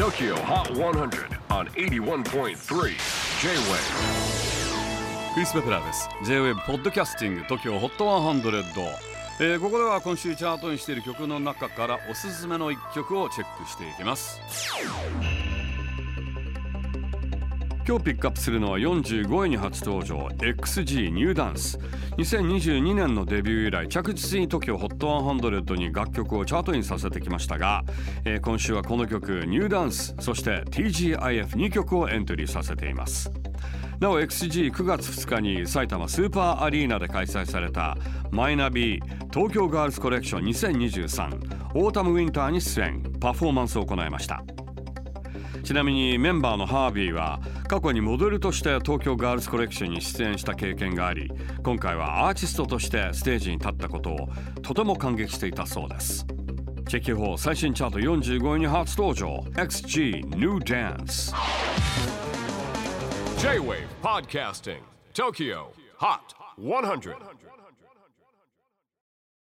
TOKYO HOT 100 on 81.3 J-WAVE クリス・ベプラーです。J-WAVE ポッドキャスティング TOKYO HOT 100、えーここでは今週チャートにしている曲の中からおすすめの一曲をチェックしていきます。今日ピックアップするのは45位に初登場 XG ニューダンス。2022年のデビュー以来着実に TOKYOHOT100 に楽曲をチャートインさせてきましたが、えー今週はこの曲ニューダンスそして TGIF2 曲をエントリーさせています。なお XG9 月2日に埼玉スーパーアリーナで開催されたマイナビ東京ガールズコレクション2023オータムウィンターに出演。パフォーマンスを行いました。ちなみにメンバーのハービーは過去にモデルとして東京ガールズコレクションに出演した経験があり今回はアーティストとしてステージに立ったことをとても感激していたそうです。チェキホー最新チャート45位に初登場。XG New Dance J-WAVE PODCASTING TOKYO HOT 100